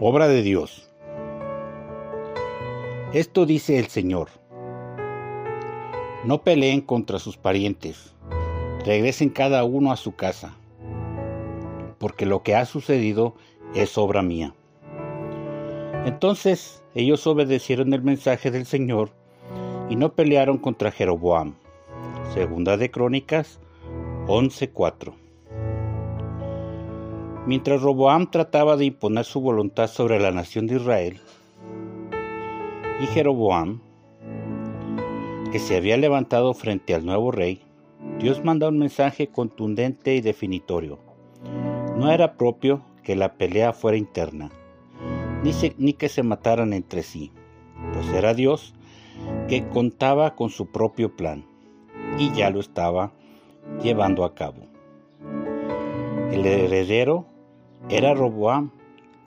Obra de Dios. Esto dice el Señor. No peleen contra sus parientes, regresen cada uno a su casa, porque lo que ha sucedido es obra mía. Entonces ellos obedecieron el mensaje del Señor y no pelearon contra Jeroboam. Segunda de Crónicas 11:4. Mientras Roboam trataba de imponer su voluntad sobre la nación de Israel, y Jeroboam, que se había levantado frente al nuevo rey, Dios manda un mensaje contundente y definitorio. No era propio que la pelea fuera interna, ni, ni que se mataran entre sí, pues era Dios que contaba con su propio plan y ya lo estaba llevando a cabo. El heredero era Roboam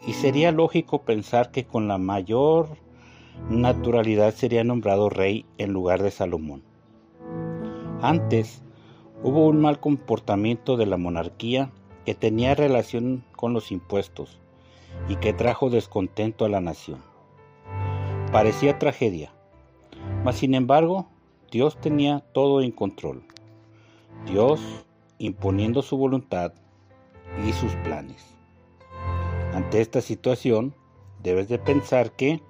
y sería lógico pensar que con la mayor naturalidad sería nombrado rey en lugar de Salomón. Antes hubo un mal comportamiento de la monarquía que tenía relación con los impuestos y que trajo descontento a la nación. Parecía tragedia, mas sin embargo Dios tenía todo en control. Dios imponiendo su voluntad y sus planes. Ante esta situación, debes de pensar que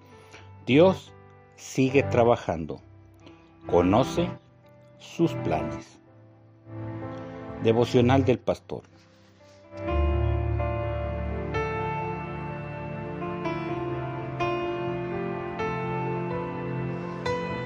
Dios sigue trabajando, conoce sus planes. Devocional del Pastor.